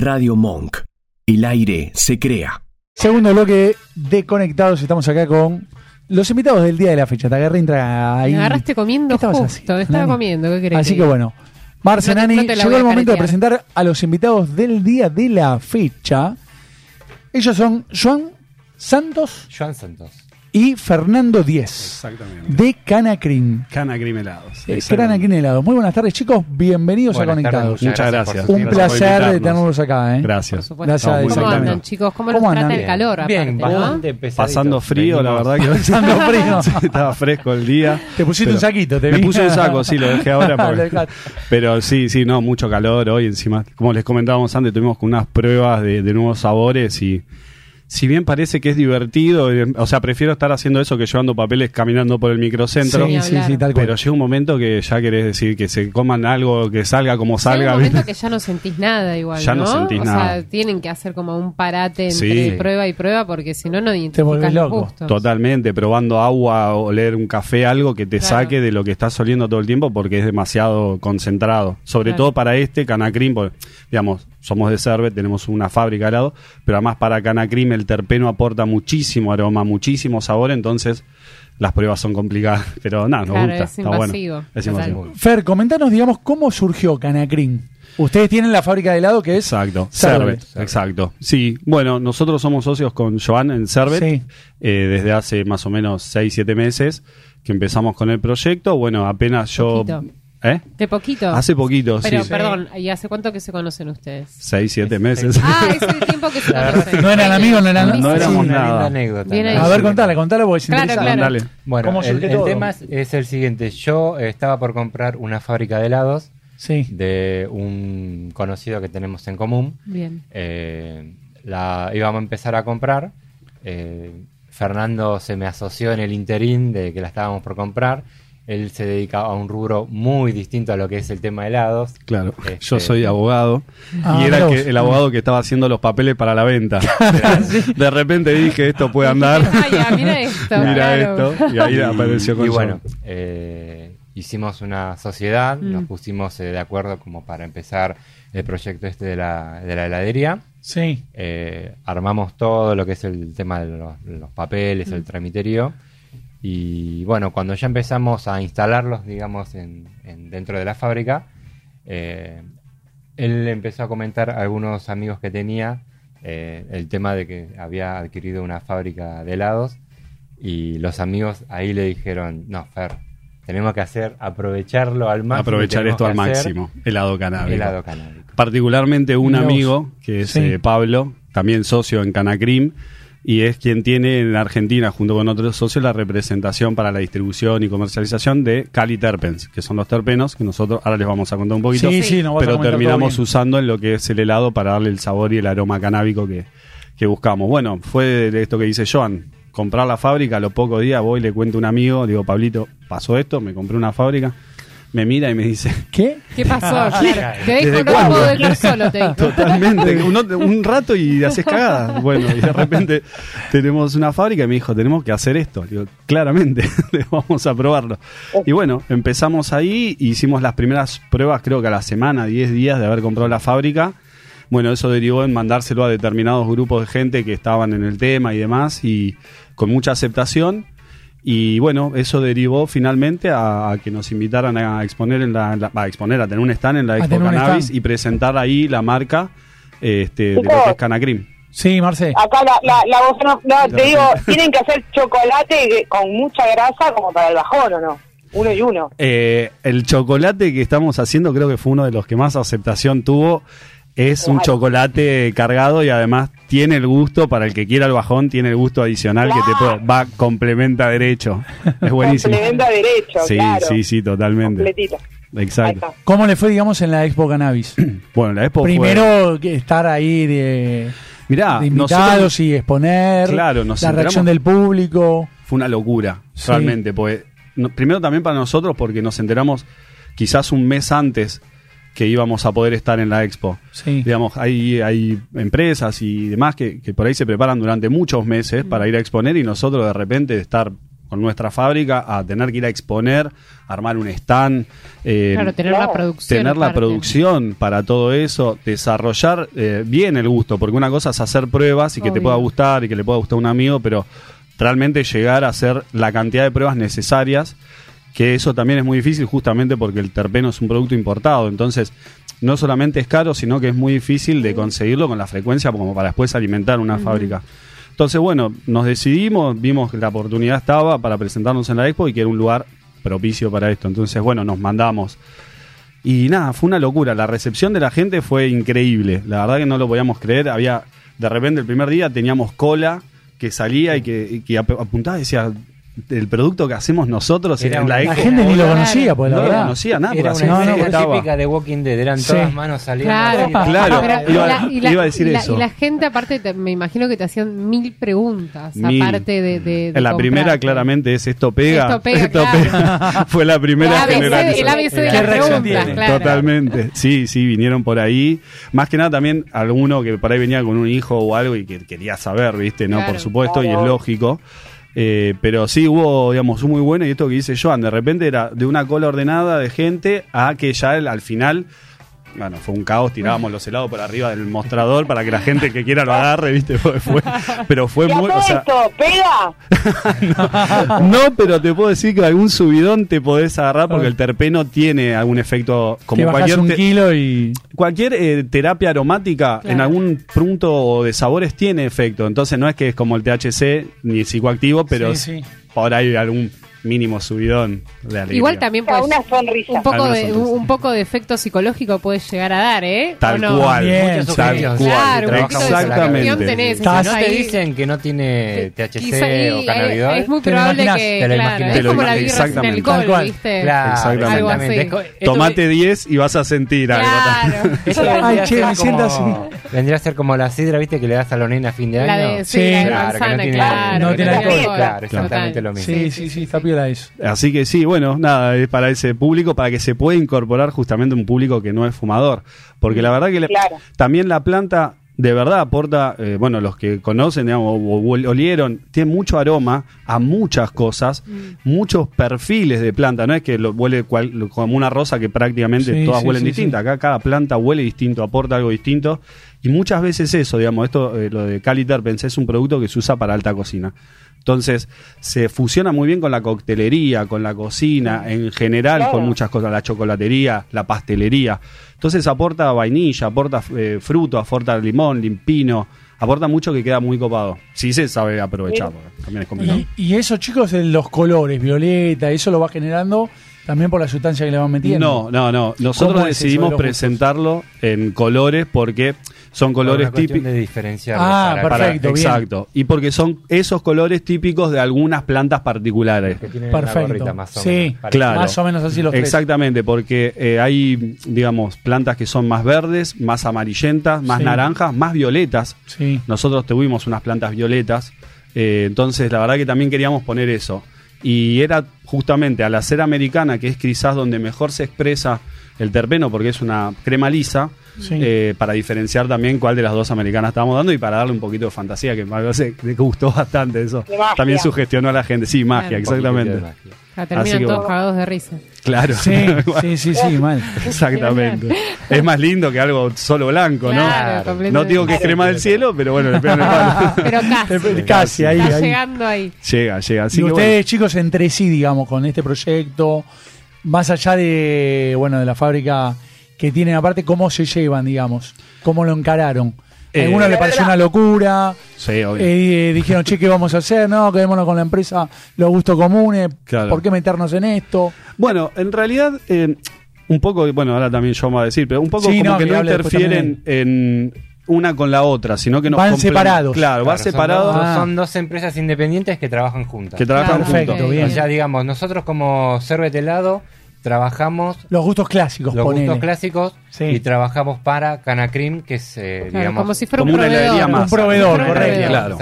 Radio Monk. El aire se crea. Segundo bloque de Conectados, estamos acá con los invitados del día de la fecha. Te agarré entra ahí. Me agarraste comiendo ¿Qué estabas justo, haciendo, estaba Nani? comiendo, ¿qué querés Así que bueno, Marce No Nani, no llegó el momento de presentar a los invitados del día de la fecha. Ellos son Joan Santos Joan Santos. Y Fernando Díez Exactamente. de Canacrin. Cana Grimelados. Eh, Canacrin helado. Muy buenas tardes, chicos. Bienvenidos Buenas a Conectados. tardes, Muchas gracias. Un placer de tenerlos acá. ¿eh? Gracias. Por. Gracias, ¿Cómo andan, chicos? ¿Cómo, ¿Cómo los andan? trata el calor Bien, aparte, bastante. Pasando frío, la verdad que Pasando frío. Sí, estaba fresco el día. Te pusiste Pero un saquito, te Me vi. puse un saco, sí, lo dejé ahora. porque- pero sí, sí, no, mucho calor hoy encima. Como les comentábamos antes, tuvimos con unas pruebas de, de nuevos sabores y si bien parece que es divertido, eh, o sea, prefiero estar haciendo eso que llevando papeles caminando por el microcentro. Sí, sí, sí, tal cual. Pero llega un momento que ya querés decir que se coman algo, que salga como Llega salga. un momento que ya no sentís nada igual, Ya no ¿no? sentís o nada. sea, tienen que hacer como un parate entre Sí. prueba y prueba porque si no, no volvés identificas los loco. gustos. Totalmente, probando agua o leer un café, algo que te Claro. saque de lo que estás oliendo todo el tiempo porque es demasiado concentrado. Sobre Claro. todo para este Canacrim, porque, digamos, somos de Cerve, tenemos una fábrica de helado, pero además para Canacrim el terpeno aporta muchísimo aroma, muchísimo sabor, entonces las pruebas son complicadas, pero nada, nos Claro, gusta. es está bueno. Es invasivo. Fer, comentanos, digamos, cómo surgió Canacrin. Ustedes tienen la fábrica de helado que es. Exacto, Cerve. Cerve, exacto. Sí, bueno, nosotros somos socios con Joan en Cervet Sí. eh, desde hace más o menos 6, 7 meses que empezamos con el proyecto. Bueno, apenas yo... Poquito. ¿Eh? De poquito. Hace poquito, Pero, sí. perdón, ¿y hace cuánto que se conocen ustedes? 6, 7 meses. Ah, es el tiempo que se conocen. No eran amigos, no eran- No sí, éramos sí. una nada. linda anécdota. Bien ¿no? ahí. A ver, contala, contala porque es Claro, interesante. claro. Dale. Bueno, ¿Cómo el, surge el todo? tema es, es el siguiente. Yo eh, estaba por comprar una fábrica de helados Sí. de un conocido que tenemos en común. Bien. Eh, la íbamos a empezar a comprar. Eh, Fernando se me asoció en el interín de que la estábamos por comprar. Él se dedica a un rubro muy distinto a lo que es el tema de helados. Claro, Este- yo soy abogado Ah, y era el, vos. que- el abogado que estaba haciendo los papeles para la venta. De repente dije, esto puede andar. Ah, ya, mira esto. Mira claro. esto. Y ahí apareció con Y bueno, eh, hicimos una sociedad, Mm. nos pusimos eh, de acuerdo como para empezar el proyecto este de la, de la heladería. Sí. Eh, armamos todo lo que es el tema de los, los papeles, Mm. el tramiterío. Y bueno, cuando ya empezamos a instalarlos, digamos, en, en- dentro de la fábrica, eh, él empezó a comentar a algunos amigos que tenía eh, el tema de que había adquirido una fábrica de helados. Y los amigos ahí le dijeron, no, Fer, tenemos que hacer, aprovecharlo al máximo. Aprovechar esto al máximo. Helado canábico. Helado canábico. particularmente un amigo que es Sí. eh, Pablo, también socio en Canacrim, y es quien tiene en Argentina, junto con otros socios, la representación para la distribución y comercialización de Cali Terpens, que son los terpenos que nosotros ahora les vamos a contar un poquito, Sí, sí, pero terminamos usando en lo que es el helado para darle el sabor y el aroma canábico que, que buscamos. Bueno, fue de esto que dice Joan. Comprar la fábrica, a los pocos días voy, le cuento a un amigo, digo, Pablito, pasó esto, me compré una fábrica, me mira y me dice, ¿Qué? ¿Qué pasó? Claro. Te ¿Desde dejo, no cuándo? puedo dejar solo, te dijo. Totalmente, un, un rato y haces cagada. Bueno, y de repente tenemos una fábrica y me dijo, tenemos que hacer esto. Digo, claramente, vamos a probarlo. Y bueno, empezamos ahí, hicimos las primeras pruebas, creo que a la semana, 10 días de haber comprado la fábrica. Bueno, eso derivó en mandárselo a determinados grupos de gente que estaban en el tema y demás, y con mucha aceptación. Y bueno, eso derivó finalmente a, a que nos invitaran a exponer en la, la- a exponer, a tener un stand en la Expo Cannabis y presentar ahí la marca este, de lo que es Canacrim. Sí, Marce. Acá la, la, la voz no, no, te digo, tienen que hacer chocolate con mucha grasa como para el bajón, ¿o no? Uno y uno. Eh, el chocolate que estamos haciendo creo que fue uno de los que más aceptación tuvo. Es un chocolate cargado y además tiene el gusto, para el que quiera el bajón, tiene el gusto adicional que te puede, va, complementa derecho. Es buenísimo. Complementa derecho, Sí, claro. sí, sí, totalmente. Completito. Exacto. ¿Cómo le fue, digamos, en la Expo Cannabis? Bueno, la Expo Primero, que estar ahí de, Mirá, de invitados nosotros- y exponer. Claro, nos La reacción del público. fue una locura, Sí. realmente. Porque, no- primero también para nosotros, porque nos enteramos quizás un mes antes que íbamos a poder estar en la expo. Sí. Digamos, hay, hay empresas y demás que, que por ahí se preparan durante muchos meses para ir a exponer y nosotros de repente de estar con nuestra fábrica a tener que ir a exponer, armar un stand, eh, Claro, tener la producción. tener la aparte. producción para todo eso, desarrollar eh, bien el gusto, porque una cosa es hacer pruebas y que te pueda gustar y que le pueda gustar a un amigo, pero realmente llegar a hacer la cantidad de pruebas necesarias, que eso también es muy difícil justamente porque el terpeno es un producto importado, entonces no solamente es caro, sino que es muy difícil de conseguirlo con la frecuencia como para después alimentar una fábrica. Entonces, bueno, nos decidimos, vimos que la oportunidad estaba para presentarnos en la expo y que era un lugar propicio para esto. Entonces, bueno, nos mandamos. Y nada, fue una locura. La recepción de la gente fue increíble. La verdad que no lo podíamos creer. Había, de repente, el primer día teníamos cola que salía y que, y que ap- apuntaba y decía, el producto que hacemos nosotros Era en la una- La gente ni lo conocía, pues la no lo verdad. conocía nada. Era una no, típica de Walking Dead, eran Sí. todas manos saliendo. Claro. Claro, Pero- iba- y la- y la- iba a decir y la- eso. Y la gente, aparte, te- me imagino que te hacían mil preguntas, Mil. aparte de. de, de la primera claramente es esto pega. Esto pega, claro. pega. Fue la primera generación. el ABC de. Totalmente. Sí, sí, vinieron por ahí. Más que nada también alguno que por ahí venía con un hijo o algo y que quería saber, ¿viste? No, Claro. por supuesto, y es lógico. Eh, pero sí hubo, digamos, un muy bueno y esto que dice Joan, de repente era de una cola ordenada de gente a que ya el- al final, bueno, fue un caos, tirábamos los helados por arriba del mostrador para que la gente que quiera lo agarre, ¿viste? Fue, fue- pero fue ¿Y a muy... o sea, esto pega? no, pero te puedo decir que algún subidón te podés agarrar porque el terpeno tiene algún efecto como bajás cualquier un te- kilo y... cualquier eh, terapia aromática Claro. en algún punto de sabores tiene efecto. Entonces no es que es como el THC ni el psicoactivo, pero Sí, sí. por ahí algún mínimo subidón de alegría. Igual también A puedes, una sonrisa. un poco de sonrisa. un poco de efecto psicológico puedes llegar a dar, ¿eh? ¿O Tal no? cual. Bien, tal cual. Claro, un poquito de Exactamente. tenés, Si no te ahí. dicen que no tiene THC y, o cannabidol, es muy te probable imaginás. que, Te lo claro, imaginás. es Te lo como la birra sin exactamente. alcohol, Tal cual. ¿viste? Claro, Exactamente. Algo así. Tomate ve- 10 y vas a sentir algo. Claro. esto Ay, vendría, che, a me ser siento como, vendría a ser como la sidra, ¿viste? Que le das a la nena a fin de La año. de, Sí. sí, la de Claro, que no tiene- claro. no que tiene alcohol. Claro, exactamente lo mismo. Sí, sí, sí, está piola eso. Así que sí, bueno, nada, es para ese público, para que se pueda incorporar justamente un público que no es fumador. Porque la verdad que le- también la planta de verdad aporta, eh, bueno, los que conocen, digamos, o, o olieron, tiene mucho aroma a muchas cosas, muchos perfiles de planta. No es que lo huele cual- como una rosa que prácticamente Sí, todas sí, huelen sí, distintas. Acá cada planta huele distinto, aporta algo distinto. Y muchas veces eso, digamos, esto, eh, lo de Cali Terpens es un producto que se usa para alta cocina. Entonces, se fusiona muy bien con la coctelería, con la cocina, en general, Claro. con muchas cosas, la chocolatería, la pastelería. Entonces, aporta vainilla, aporta eh, fruto, aporta limón, limpino, aporta mucho que queda muy copado. Si se sabe aprovechar, también es complicado. Y, y eso, chicos, de los colores, violeta, eso lo va generando también por la sustancia que le van metiendo. No, no, no. Nosotros ¿Cómo es eso de decidimos presentarlo en colores porque son colores una típicos. de diferenciar. Ah, para- perfecto. bien. Exacto. Y porque son esos colores típicos de algunas plantas particulares. Que tienen una Perfecto. gorrita más o Sí, menos. Claro. Más o menos así los tres. Exactamente, porque eh, hay, digamos, plantas que son más verdes, más amarillentas, más Sí. naranjas, más violetas. Sí. Nosotros tuvimos unas plantas violetas, eh, entonces la verdad que también queríamos poner eso. Y era justamente a la cera americana, que es quizás donde mejor se expresa el terpeno, porque es una crema lisa, Sí. eh, para diferenciar también cuál de las dos americanas estábamos dando y para darle un poquito de fantasía, que me gustó bastante eso. También sugestionó a la gente. Sí, magia, exactamente. Así terminan que todos cagados de risa. Claro. Sí, sí, sí, sí, mal. Exactamente. Es más lindo que algo solo blanco, ¿no? Claro, completamente. No digo que es crema del cielo, pero bueno, le pegan el palo. Pero casi. Casi, ahí, Está ahí. llegando ahí. Llega, llega. Así y que ustedes, chicos, entre sí, digamos, con este proyecto, más allá de, bueno, de la fábrica que tienen aparte, ¿cómo se llevan, digamos? ¿Cómo lo encararon? ¿A Eh, algunos le pareció una locura? Sí, obvio. Eh, dijeron, che, ¿qué vamos a hacer? No, quedémonos con la empresa, los gustos comunes. Claro. ¿Por qué meternos en esto? Bueno, en realidad, eh, un poco, bueno, ahora también yo vamos a decir, pero un poco Sí, como no, que no interfieren en una con la otra, sino que nos Van separados. Claro, va Claro, son separado. dos- Ah. Son dos empresas independientes que trabajan juntas. Que trabajan Claro, juntos. Perfecto, bien. O sea, digamos, nosotros como Cervete Helado trabajamos Los gustos clásicos, los ponele. gustos clásicos Sí. y trabajamos para Canacrim, que es, eh, Claro, digamos, como si fuera como un una proveedor. heladería más. Un proveedor, correcto. Claro.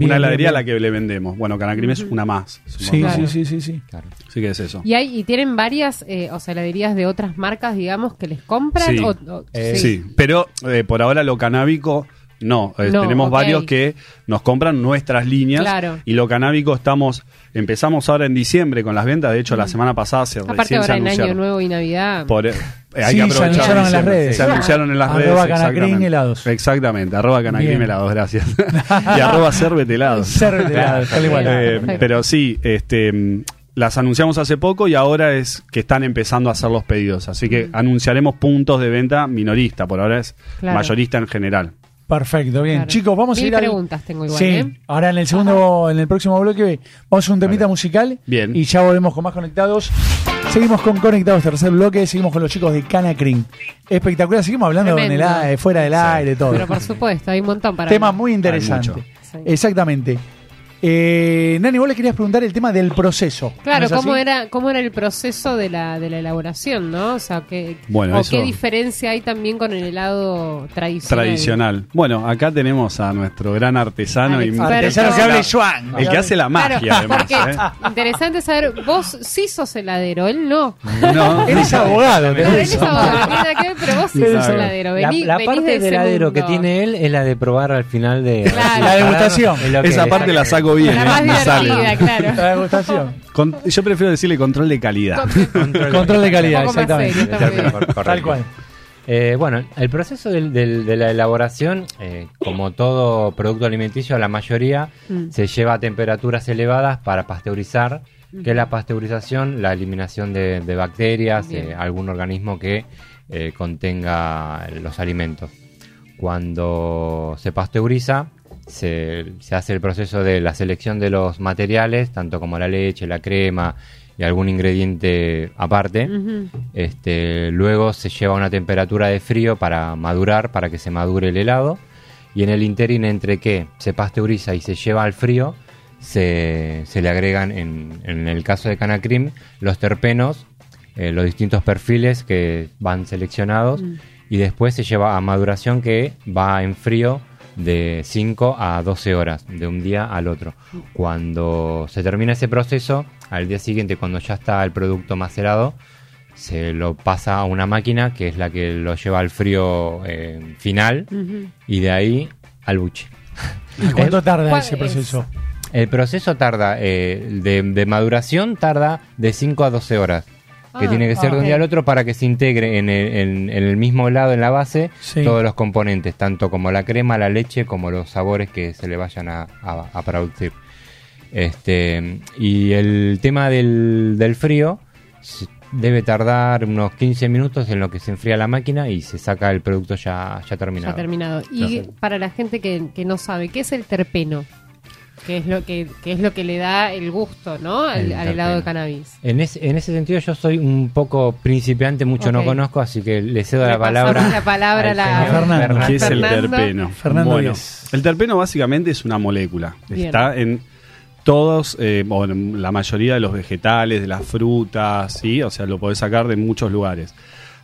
Una heladería a la que le vendemos. Bueno, Canacrim es una más. Sí, sí, sí, sí, sí. Claro. Así que es eso. Y hay y tienen varias, eh, o sea, heladerías de otras marcas, digamos, que les compran. Sí. o- o- Eh, Sí, pero eh, por ahora lo canábico No, eh, No, tenemos varios que nos compran nuestras líneas Claro. y lo canábico estamos empezamos ahora en diciembre con las ventas, de hecho la semana pasada se. Aparte recién se ahora en Año anunciaron. Nuevo y Navidad. Por- eh, hay Sí, que se aprovechar anunciaron en las redes. Se anunciaron en las Arroba redes. Canacrim exactamente. helados. Exactamente, arroba Canacrim helados, gracias. y arroba Cervet helados. Cervet helados, tal igual. Eh, pero sí, este, las anunciamos hace poco y ahora es que están empezando a hacer los pedidos. Así que anunciaremos puntos de venta minorista. Por ahora es Claro. mayorista en general. Perfecto, bien. Claro. Chicos, vamos Mil a ir al- preguntas tengo igual, Sí, ¿eh? ahora en el segundo, en el próximo bloque, vamos a hacer un temita musical. Bien. Y ya volvemos con más conectados. Seguimos con Conectados, tercer bloque. Seguimos con los chicos de Canacrin. Espectacular. Seguimos hablando en el aire, fuera del aire, todo. Pero por supuesto, hay un montón para Tema hablar. muy interesante. Sí. Exactamente. Eh, Nani, vos le querías preguntar el tema del proceso. Claro, ¿no cómo así? era, cómo era el proceso de la, de la elaboración, ¿no? O sea, que, Bueno, o eso- qué diferencia hay también con el helado tradicional. Tradicional. Bueno, acá tenemos a nuestro gran artesano y. Artesano que hable Juan. el que hace la magia, Claro, además. porque ¿eh? interesante saber, vos sí sos heladero, él no. No, Eres abogado, tenés él es abogado, no que pero vos sí sos heladero. La, Vení, la venís parte de heladero que mundo. tiene él es la de probar al final de Claro. La degustación. Que- Esa parte la saco bien. La ¿eh? más divertida, claro. La degustación. Con- yo prefiero decirle control de calidad. Control de calidad, Un poco más exactamente. serio, está muy bien. Correcto. Tal cual. Eh, bueno, el proceso del- del- de la elaboración, eh, como todo producto alimenticio, la mayoría Mm. se lleva a temperaturas elevadas para pasteurizar, que es la pasteurización, la eliminación de, de bacterias, Bien. eh, algún organismo que eh, contenga los alimentos. Cuando se pasteuriza, se, se hace el proceso de la selección de los materiales, tanto como la leche, la crema y algún ingrediente aparte. Este, luego se lleva a una temperatura de frío para madurar, para que se madure el helado. Y en el interín entre que se pasteuriza y se lleva al frío, se, se le agregan, en, en el caso de Canacrim, los terpenos, eh, los distintos perfiles que van seleccionados. Y después se lleva a maduración que va en frío de 5 a 12 horas, de un día al otro. Cuando se termina ese proceso, al día siguiente, cuando ya está el producto macerado, se lo pasa a una máquina que es la que lo lleva al frío eh, final y de ahí al buche. ¿Cuánto tarda ¿Cuál ese es? proceso? El proceso tarda, eh, de, de maduración tarda de 5 a 12 horas. Que Ah, tiene que ser de un ok. día al otro para que se integre en el, en- en el mismo helado, en la base, Sí. todos los componentes, tanto como la crema, la leche, como los sabores que se le vayan a, a- a producir. Este, y el tema del, del frío debe tardar unos 15 minutos en lo que se enfría la máquina y se saca el producto ya, ya terminado. Ya terminado. Y para la gente que, que no sabe, ¿qué es el terpeno? Que es lo que, que es lo que le da el gusto, ¿no? Al, El al helado de terpeno. cannabis. En, ese- en ese sentido yo soy un poco principiante, mucho no conozco, así que le cedo Le la palabra. la palabra a al la- señor Fernando. ¿Qué es el terpeno? Fernando bueno, el terpeno básicamente es una molécula. Bien. Está en todos, eh, o en la mayoría de los vegetales, de las frutas, ¿sí? O sea, lo podés sacar de muchos lugares.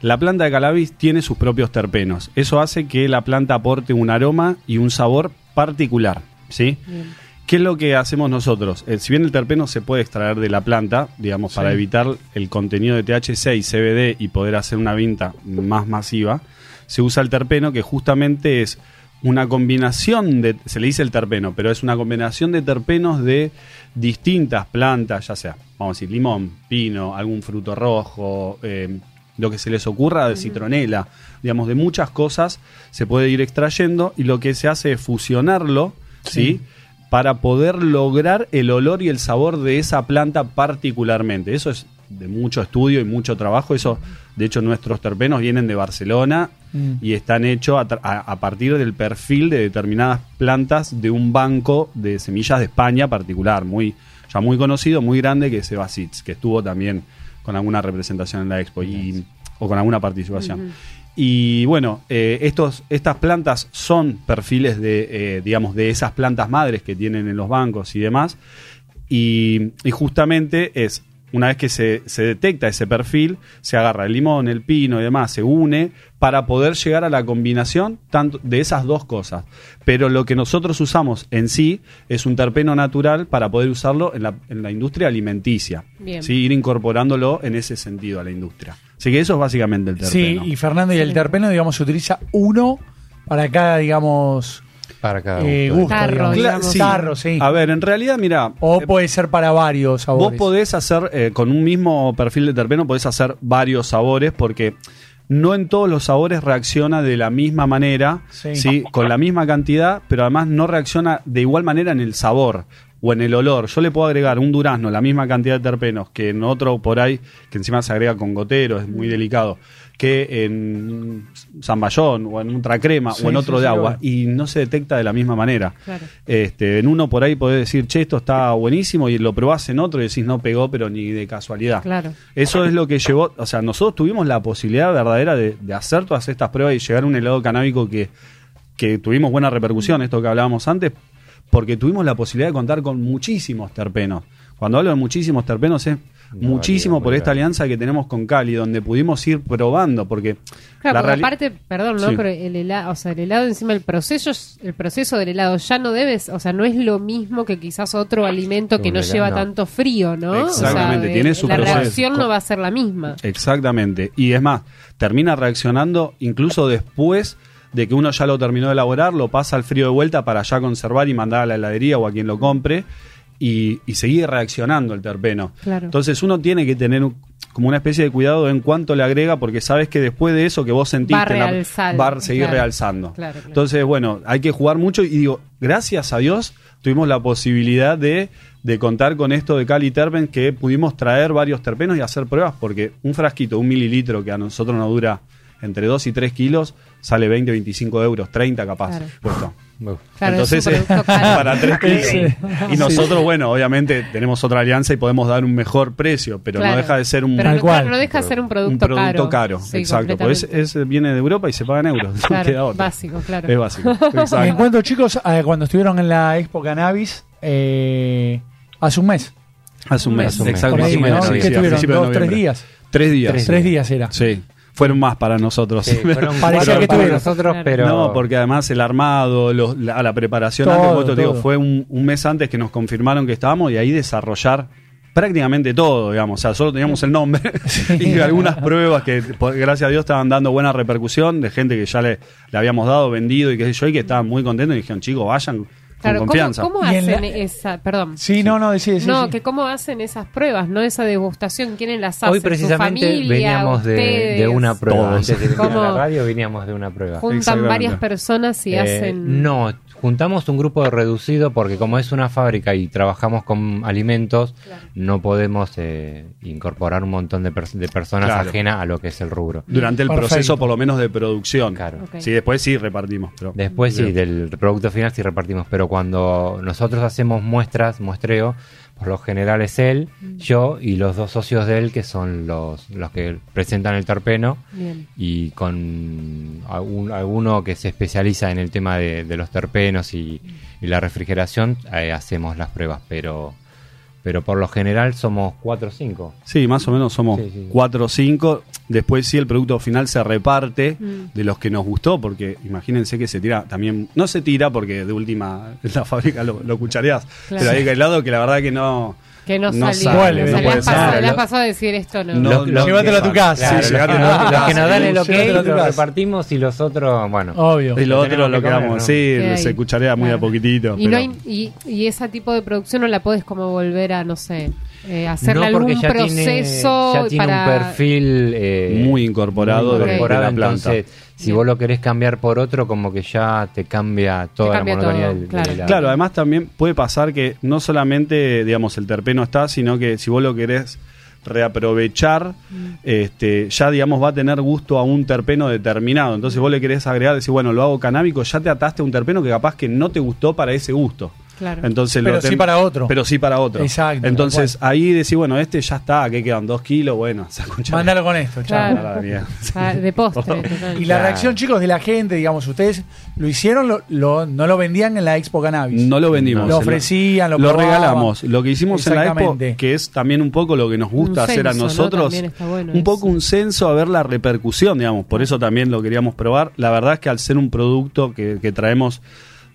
La planta de cannabis tiene sus propios terpenos. Eso hace que la planta aporte un aroma y un sabor particular, ¿sí? Bien. ¿Qué es lo que hacemos nosotros? Eh, si bien el terpeno se puede extraer de la planta, digamos, para evitar el contenido de THC y CBD y poder hacer una venta más masiva, se usa el terpeno que justamente es una combinación de, se le dice el terpeno, pero es una combinación de terpenos de distintas plantas, ya sea, vamos a decir, limón, pino, algún fruto rojo, eh, lo que se les ocurra de citronela, digamos, de muchas cosas se puede ir extrayendo y lo que se hace es fusionarlo, ¿sí? Para poder lograr el olor y el sabor de esa planta particularmente. Eso es de mucho estudio y mucho trabajo. Eso, de hecho, nuestros terpenos vienen de Barcelona Mm. y están hechos a, tra- a- a partir del perfil de determinadas plantas de un banco de semillas de España particular, muy ya muy conocido, muy grande, que es Evasits, que estuvo también con alguna representación en la expo y, o con alguna participación. Y bueno, eh, estos, estas plantas son perfiles de, eh, digamos, de esas plantas madres que tienen en los bancos y demás. Y, y justamente es, una vez que se, se detecta ese perfil, se agarra el limón, el pino y demás, se une para poder llegar a la combinación tanto de esas dos cosas. Pero lo que nosotros usamos en sí es un terpeno natural para poder usarlo en la, en la industria alimenticia. Bien. ¿sí? Ir incorporándolo en ese sentido a la industria. Así que eso es básicamente el Sí, terpeno. y Fernando, y el terpeno, digamos, se utiliza uno para cada, digamos, Para cada eh, gusto. gusto, Tarro, digamos. digamos. sí. Tarro, sí. A ver, en realidad, mira. O eh, puede ser para varios sabores. Vos podés hacer, eh, con un mismo perfil de terpeno, podés hacer varios sabores porque no en todos los sabores reacciona de la misma manera, Sí. sí. con la misma cantidad, pero además no reacciona de igual manera en el sabor o en el olor. Yo le puedo agregar un durazno, la misma cantidad de terpenos, que en otro por ahí, que encima se agrega con gotero, es muy delicado, que en zamballón o en otra crema Sí, o en otro sí, de agua, y no se detecta de la misma manera. Claro. Este, en uno por ahí podés decir, che, esto está buenísimo, y lo probás en otro y decís, no pegó, pero ni de casualidad. Claro. Eso es lo que llevó, o sea, nosotros tuvimos la posibilidad verdadera de, de hacer todas estas pruebas y llegar a un helado canábico que, que tuvimos buena repercusión, esto que hablábamos antes, porque tuvimos la posibilidad de contar con muchísimos terpenos. Cuando hablo de muchísimos terpenos es muchísimo por esta alianza que tenemos con Cali, donde pudimos ir probando, porque Claro, la aparte, perdón, ¿no? Sí. Pero el helado, o sea, el helado encima, el proceso, el proceso del helado ya no debes, o sea, no es lo mismo que quizás otro alimento que no helado, lleva no. tanto frío, ¿no? Exactamente, o sea, tiene de- su La proceso. reacción no va a ser la misma. Exactamente. Y es más, termina reaccionando incluso después de que uno ya lo terminó de elaborar, lo pasa al frío de vuelta para ya conservar y mandar a la heladería o a quien lo compre y, y seguir reaccionando el terpeno. Claro. Entonces uno tiene que tener un- como una especie de cuidado en cuánto le agrega porque sabes que después de eso que vos sentiste Va a realzar, va a seguir claro. realzando. Claro. Entonces, bueno, hay que jugar mucho y digo, gracias a Dios tuvimos la posibilidad de, de contar con esto de Cali Terpen que pudimos traer varios terpenos y hacer pruebas porque un frasquito, un mililitro que a nosotros nos dura entre 2 y 3 kilos, sale 20, 25 euros, 30 capaz. Claro. puesto. Claro, Entonces, es caro. para 3 kilos. Sí. Y nosotros, bueno, obviamente tenemos otra alianza y podemos dar un mejor precio, pero Claro. no deja de ser un, Pero cual. no deja de ser un producto, un producto caro. Sí, exacto. Pues es, viene de Europa y se paga en euros. Claro, básico, claro. Es básico. Me Exacto. encuentro, chicos, eh, cuando estuvieron en la Expo Cannabis eh, hace un mes. Hace un mes. Hace un mes. Exacto. Por más ahí, o menos, ¿no? sí, ¿Qué sí, a estuvieron? principios de ¿Dos, tres días? Tres días. Tres Tres días era. Sí. Fueron más para nosotros. Sí, fueron Parecía que para nosotros, pero No, porque además el armado, los- la, la preparación, Todo, antes, te digo, fue un, un mes antes que nos confirmaron que estábamos y ahí desarrollar prácticamente todo, digamos. O sea, solo teníamos el nombre y algunas pruebas que, por- gracias a Dios, estaban dando buena repercusión de gente que ya le, le habíamos dado, vendido y qué sé yo, y que estaban muy contentos y dijeron, chicos, vayan Claro, con ¿cómo, confianza. cómo en hacen la- esa, perdón? Sí, no, no, decía, decía, no, sí. que cómo hacen esas pruebas, ¿no? Esa degustación, ¿quiénes las hacen? hoy ¿Su precisamente familia, veníamos de, de una prueba. Todos. Antes de venir a ¿Cómo? la radio veníamos de una prueba. Juntan varias personas y Eh, hacen... No, juntamos un grupo reducido porque como es una fábrica y trabajamos con alimentos, Claro. no podemos eh, incorporar un montón de, pers- de personas Claro. ajenas a lo que es el rubro. Durante el Perfecto. proceso, por lo menos, de producción. Claro. Sí, después sí repartimos. Pero Después sí, del producto final sí repartimos, pero cuando nosotros hacemos muestras, muestreo, por lo general es él, yo y los dos socios de él que son los, los que presentan el terpeno Bien. y con algún- alguno que se especializa en el tema de, de los terpenos y, y la refrigeración, eh, hacemos las pruebas, pero pero por lo general somos cuatro o cinco. Sí, más o menos somos Sí, sí. cuatro o cinco. Después sí el producto final se reparte Mm. de los que nos gustó, porque imagínense que se tira también, no se tira porque de última en la fábrica lo, lo cuchareás, Claro. pero hay helado que la verdad que no... Que no, No salió. sale, no le, puede has pasado, ser. le Lo- pasado a decir esto, ¿no? no- lo- Llévatelo a tu casa. Claro, Sí, los, que llévatelo nos, a tu los que nos dan el ok lo repartimos y los otros, bueno. Obvio. Y lo Lo otro tenemos lo que comer, quedamos, ¿no? sí, se cucharea muy a poquitito. Y, no y, y ese tipo de producción no la puedes como volver a, no sé, eh, hacerle no, algún ya proceso tiene, ya tiene para... un perfil eh, Muy incorporado de- de, de incorporado, la planta. entonces si Bien. vos lo querés cambiar por otro como que ya te cambia toda cambia la monotonía todo, del, claro. Claro, además también puede pasar que no solamente, digamos, el terpeno está, sino que si vos lo querés reaprovechar, este, ya, digamos, va a tener gusto a un terpeno determinado. Entonces vos le querés agregar, decir, bueno, lo hago canábico, ya te ataste a un terpeno que capaz que no te gustó para ese gusto. Claro. Entonces Pero lo sí para otro. Pero sí para otro. Exacto, Entonces ahí decís, bueno, este ya está, que quedan dos kilos, bueno. Mándalo con esto, chao. Claro. Ah, de postre. Y la Claro. reacción, chicos, de la gente, digamos, ustedes lo hicieron, lo, lo- no lo vendían en la Expo Cannabis. No lo vendimos. Lo ofrecían, lo lo regalamos. Lo que hicimos en la Expo, que es también un poco lo que nos gusta Un hacer a nosotros, También está bueno un poco eso. un censo a ver la repercusión, digamos. Por eso también lo queríamos probar. La verdad es que al ser un producto que, que traemos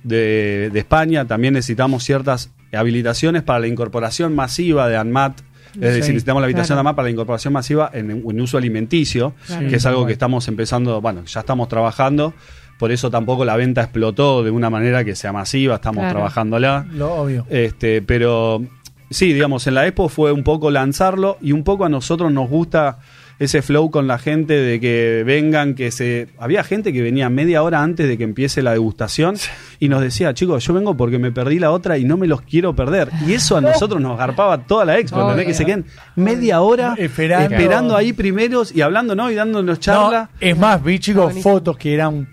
de, de España, también necesitamos ciertas habilitaciones para la incorporación masiva de ANMAT. Es decir, necesitamos la habilitación claro. de ANMAT para la incorporación masiva en, en uso alimenticio, Claro. que es algo que estamos empezando, bueno, ya estamos trabajando, por eso tampoco la venta explotó de una manera que sea masiva, estamos Claro. trabajándola. Lo obvio. Este, pero sí, digamos, en la Expo fue un poco lanzarlo y un poco a nosotros nos gusta ese flow con la gente de que vengan, que se... Había gente que venía media hora antes de que empiece la degustación y nos decía, chicos, yo vengo porque me perdí la otra y no me los quiero perder. Y eso a nosotros nos garpaba toda la Expo, ¿entendés? Que se queden media hora Esperando. esperando, ahí primeros y hablando, ¿no? Y dándonos charla. No, es más, vi chicos fotos que eran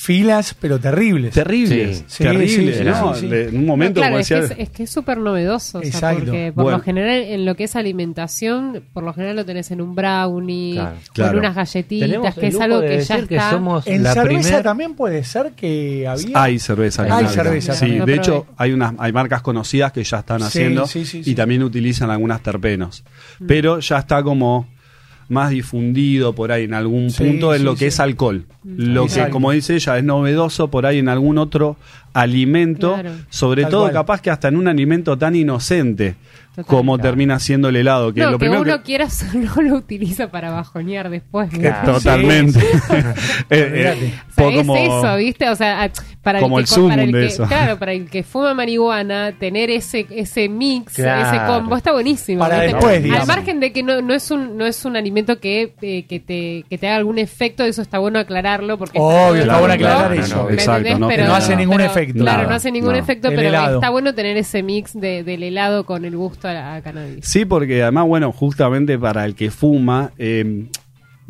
filas, pero terribles. Terribles, Sí. terribles, Sí, sí, ¿no? sí, sí. De- En un momento, No, claro, como es que decía, es, es que es súper novedoso. o sea, Exacto. porque por Bueno. lo general, en lo que es alimentación, por lo general lo tenés en un brownie, Claro. con unas galletitas, Tenemos que es algo de que ya está. que somos En la cerveza primer también puede ser que había. Hay cerveza. Hay canábica. cerveza Sí, de probé. hecho hay unas hay marcas conocidas que ya están Sí, haciendo sí, sí, y sí. también utilizan algunas terpenos. Mm. Pero ya está como más difundido por ahí en algún Sí, punto en sí, lo que sí. es alcohol. Lo que, como dice ella, es novedoso por ahí en algún otro alimento, Claro. sobre Tal todo cual. capaz que hasta en un alimento tan inocente. Como Claro. termina siendo el helado. Que no, lo que primero uno que- quiera no lo utiliza para bajonear después. ¿no? Claro. Totalmente. Eh, eh. O sea, es como- eso, ¿viste? O sea, a- para Como el que, para el de que- eso. Claro, para el que fuma marihuana, tener ese ese mix, Claro. ese combo, está buenísimo. Para después, Al margen de que no, no es un no es un alimento que, eh, que, te, que te haga algún efecto, eso está bueno aclararlo. porque Obvio, está bueno aclarar ¿no? eso. ¿Me Exacto, no, Pero- no hace ningún pero- efecto. Claro, no hace ningún no. efecto, El pero helado. está bueno tener ese mix de, del helado con el gusto a, a cannabis. Sí, porque además, bueno, justamente para el que fuma, eh,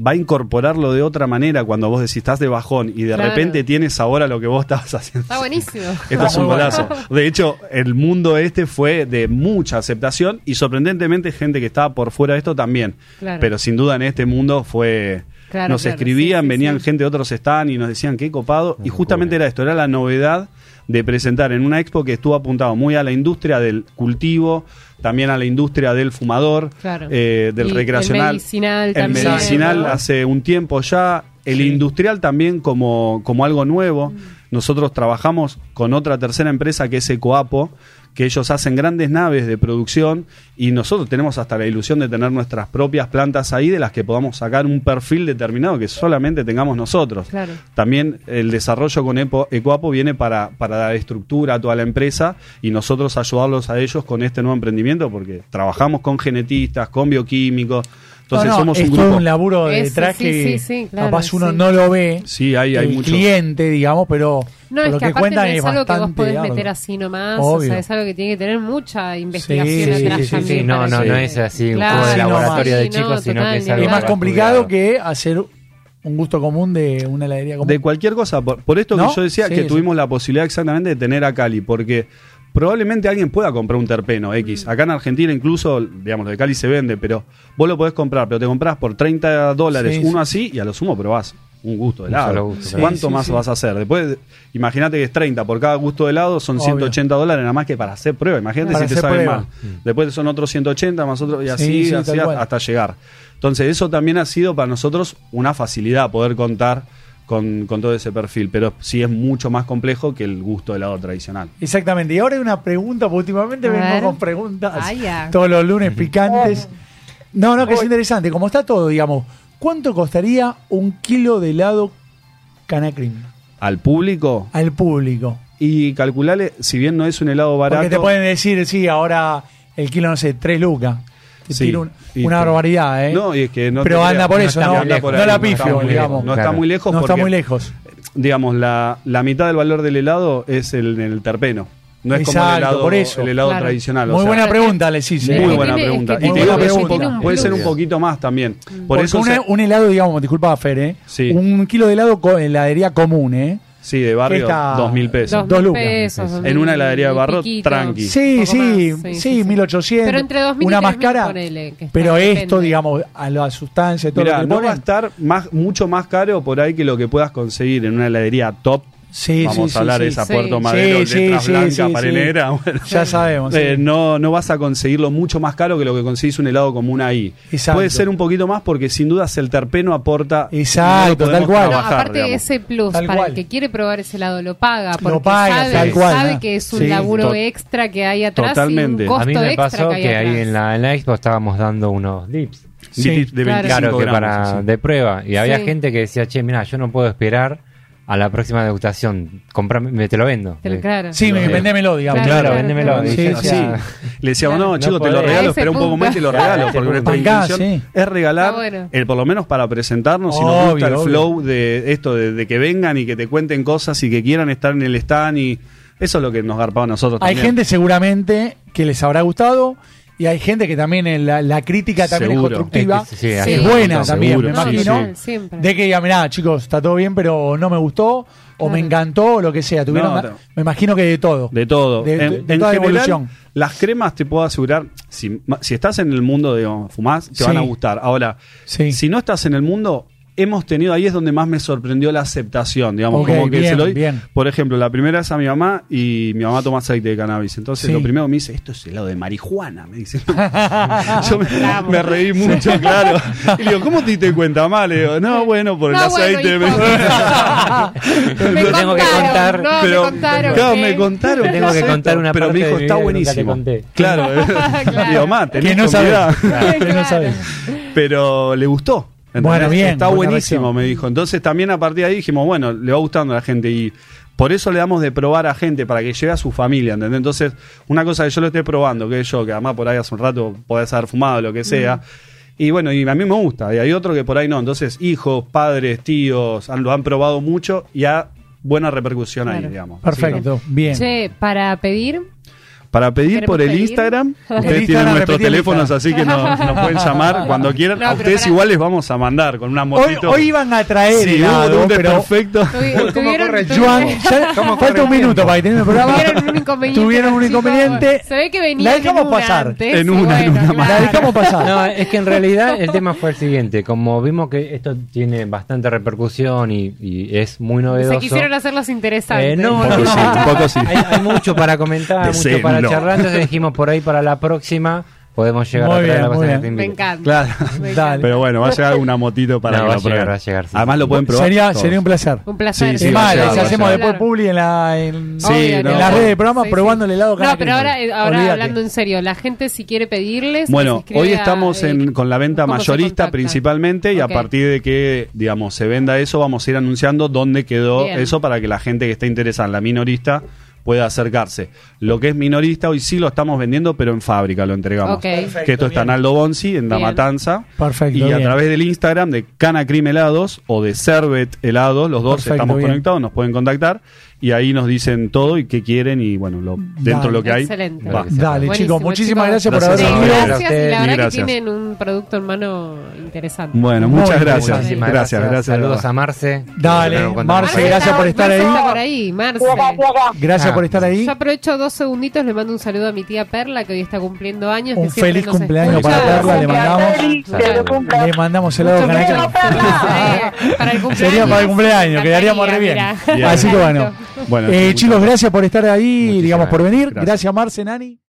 va a incorporarlo de otra manera cuando vos decís estás de bajón y de Claro. repente tiene sabor a lo que vos estabas haciendo. Está buenísimo. Esto es un golazo. De hecho, el mundo este fue de mucha aceptación y sorprendentemente gente que estaba por fuera de esto también. Claro. Pero sin duda en este mundo fue... Claro, nos claro, escribían, sí, venían sí. gente de otros stand y nos decían qué copado. y justamente era esto, era la novedad de presentar en una expo que estuvo apuntado muy a la industria del cultivo, también a la industria del fumador, Claro. eh, del Y recreacional. El medicinal El también. medicinal ¿no? hace un tiempo ya, el Sí. industrial también como, como algo nuevo. Mm. Nosotros trabajamos con otra tercera empresa que es Ecoapo, que ellos hacen grandes naves de producción y nosotros tenemos hasta la ilusión de tener nuestras propias plantas ahí de las que podamos sacar un perfil determinado que solamente tengamos nosotros. Claro. También el desarrollo con Epo- Ecoapo viene para, para dar estructura a toda la empresa y nosotros ayudarlos a ellos con este nuevo emprendimiento porque trabajamos con genetistas, con bioquímicos. Entonces No, no, somos es un todo grupo. un laburo Eso, detrás sí, que sí, sí, claro, capaz uno sí. no lo ve. Sí, hay, hay el mucho. cliente, digamos, pero No, es lo que, que, aparte cuentan no es, es algo que vos bastante podés meter así nomás. O Obvio. sea, es algo que tiene que tener mucha investigación Sí, atrás sí, sí, también. sí, no, no, no es así, un Claro, juego de laboratorio de sí, chicos, no, sino que es total, algo Es más complicado que hacer un gusto común de una heladería común. De cualquier cosa. Por, por esto ¿No? que yo decía Sí, que sí. tuvimos la posibilidad exactamente de tener a Cali, porque probablemente alguien pueda comprar un terpeno X. Mm. Acá en Argentina incluso, digamos, lo de Cali se vende, pero vos lo podés comprar, pero te compras por 30 dólares Sí, uno sí. así y a lo sumo probás un gusto de helado. Sí, ¿Cuánto sí, más sí. vas a hacer? Después, imagínate que es 30 por cada gusto de helado, son Obvio. 180 dólares nada más que para hacer prueba. Imagínate Para si te saben prueba. mal. Después son otros 180 más otros y así, Sí, sí, así hasta llegar. Entonces, eso también ha sido para nosotros una facilidad poder contar con, con todo ese perfil, pero sí es mucho más complejo que el gusto de helado tradicional. Exactamente. Y ahora hay una pregunta, porque últimamente vengo con preguntas ya. todos los lunes picantes. No, no, que es interesante. Como está todo, digamos, ¿cuánto costaría un kilo de helado Canacrim Al público, al público? y calcularle, si bien no es un helado barato, Porque te pueden decir, sí, ahora el kilo, no sé, 3 lucas. Te Sí, tiro un- y una te- barbaridad, ¿eh? No, y es que no Pero anda por no eso, está ¿no? anda por No ahí, la está pifio, muy digamos. lejos, No Claro. está muy lejos no está muy lejos. digamos, la, la mitad del valor del helado es el, el terpeno. No es como el helado, por eso. el helado Claro. tradicional. o Muy sea, buena pregunta, les hice. Es Muy buena es pregunta. que y te digo que puede ser un poquito más también. Por Porque eso, una- se- un helado, digamos, disculpa, Fer, ¿eh? Sí. Un kilo de helado en heladería común, ¿eh? Sí, de barrio, Esta- dos mil pesos. Dos, Dos mil lucas. pesos. dos En mil una heladería de barro, piquito. tranqui. Sí, poco sí, más, sí, 1800. Pero entre 2000 y Una más 3000 cara. ponele, que está, pero esto, depende. digamos, a la sustancia y todo Mira, lo que no ponen, va a estar más, mucho más caro por ahí que lo que puedas conseguir en una heladería top. Sí, Vamos sí, a hablar sí, de esa Sí. Puerto Madero, letras sí, blancas, sí, pared sí. negra, bueno. Ya sabemos. sí. Eh, no, no vas a conseguirlo mucho más caro que lo que conseguís un helado común ahí. Exacto. Puede ser un poquito más porque sin dudas el terpeno aporta. Exacto, no lo tal cual. No, trabajar, aparte digamos. ese plus Tal para cual. el que quiere probar ese helado lo paga porque paga, sabe, tal cual, sabe que es un Sí. laburo extra que hay atrás Totalmente. y un costo A mí me pasó que ahí en la, en la expo estábamos dando unos dips. Sí, de 25 claro. Que gramos, para de prueba. Y había Sí. gente que decía, che, mira, yo no puedo esperar a la próxima degustación, comprame, me te lo vendo. Te lo- claro. Sí, me, vendémelo, digamos. Claro, Claro, Sí, decía, Le decíamos, no, No chicos, te lo regalo, espera un poco más y te lo regalo. Porque nuestra intención sí. es regalar, bueno. el, por lo menos para presentarnos, si nos Obvio, gusta el obvio. flow de esto, de, de que vengan y que te cuenten cosas y que quieran estar en el stand. y Eso es lo que nos garpaba a nosotros Hay también. gente seguramente que les habrá gustado y hay gente que también en la, la crítica también Seguro. es constructiva. Es que sí, es buena también, seguro, me No, sí, imagino. De que diga, mirá, chicos, está todo bien, pero no me gustó, o me encantó, o lo que sea. Tuvieron, No, no. me imagino que de todo. De todo. De- de- en de en toda general, evolución. las cremas te puedo asegurar, si, si estás en el mundo de fumás, te Sí. van a gustar. Ahora, Sí. si no estás en el mundo, hemos tenido, ahí es donde más me sorprendió la aceptación, digamos, como que bien, se lo di- bien. Por ejemplo, la primera es a mi mamá y mi mamá toma aceite de cannabis. Entonces Sí. lo primero que me dice, esto es helado de marihuana, me dice. Yo me, me reí mucho, claro. Y le digo, ¿cómo te diste cuenta, mal? Le digo, no, bueno, por el No, bueno, aceite. hijo. Me Te tengo que contar, no, pero, me contaron claro, que- me contaron. Te tengo que contar una Pero parte me dijo, está buenísimo. conté. Claro. Claro. Digo, ma, tenés Que no comida". sabes. que no Claro. sabes. Pero le gustó. Bueno, bien, Está buenísimo, reacción. me dijo. Entonces también a partir de ahí dijimos, bueno, le va gustando a la gente y por eso le damos de probar a gente para que lleve a su familia, ¿entendés? Entonces, una cosa que yo lo esté probando, que yo, que además por ahí hace un rato podés haber fumado, lo que sea. Y bueno, y a mí me gusta, y hay otro que por ahí no. Entonces, hijos, padres, tíos, han- lo han probado mucho y ha buena repercusión ahí, digamos. Perfecto, bien. Che, para pedir, Para pedir por el. Instagram, El ustedes tienen Instagram, nuestros teléfonos, así que nos, nos pueden llamar cuando quieran. No, a ustedes igual les vamos a mandar con una motito. hoy iban a traer Sí, helado, un pero perfecto. tuvi- tuvieron, Joan, falta un minuto para que termine el programa. tuvieron un inconveniente. Tuvieron un los chicos. inconveniente. Se ve que La venían dejamos en una pasar. antes, En una, en bueno, más. La dejamos pasar. No, es que en realidad el tema fue el siguiente. Como vimos que esto tiene bastante repercusión y, y es muy novedoso. Se quisieron hacer los interesantes. Eh, no, Un poco no, sí, un poco sí. Hay, hay mucho para comentar, mucho. Charlar. Entonces dijimos por ahí para la próxima podemos llegar Muy a traer bien, la que te Me encanta. Claro. Me Dale. encanta. Pero bueno, va a llegar una motito para No, que va lo a llegar, prueben. va a llegar, sí. Además lo pueden probar. Sería, todos. sería un placer. Un placer. Sí, sí, es más, llegar, si hacemos después publi en, la, en, Sí, en no. las redes de programa Sí, probando sí. el helado No, pero ahora, eh, ahora Olvídate. hablando en serio, la gente si quiere pedirles. Bueno, hoy estamos en, con la venta ¿cómo se mayorista principalmente y a partir de que, digamos, se venda eso, vamos a ir anunciando dónde quedó Bien. eso para que la gente que esté interesada en la minorista pueda acercarse. Lo que es minorista hoy sí lo estamos vendiendo, pero en fábrica lo entregamos. Ok. que esto está en Aldo Bonzi, en La Bien. Matanza. Perfecto, Y a bien. través del Instagram de Cana Crim Helados o de Servet Helados, los dos Perfecto, estamos bien. conectados, nos pueden contactar y ahí nos dicen todo y qué quieren y bueno, lo, dentro de lo que hay. Excelente. va. Dale, Buenísimo, chicos, muchísimas chicos. gracias por haber venido. gracias. Y la verdad gracias. que tienen un producto en mano interesante. Bueno, muchas gracias. Muchísimas Gracias, gracias. Saludos a Marce. Dale, Marce, gracias por estar Marce ahí. está por ahí, Marce. Gracias Ah. por estar ahí. Yo aprovecho dos segunditos, le mando un saludo a mi tía Perla, que hoy está cumpliendo años. Un que feliz cumpleaños escucha. para Perla, le mandamos. Le mandamos para el cumpleaños. Sería para el cumpleaños, quedaríamos re. Bien. Así que bueno. Bueno, Eh, chicos, gracias por estar ahí, Muchísimas digamos, por venir. gracias. Gracias, Marce, Nani.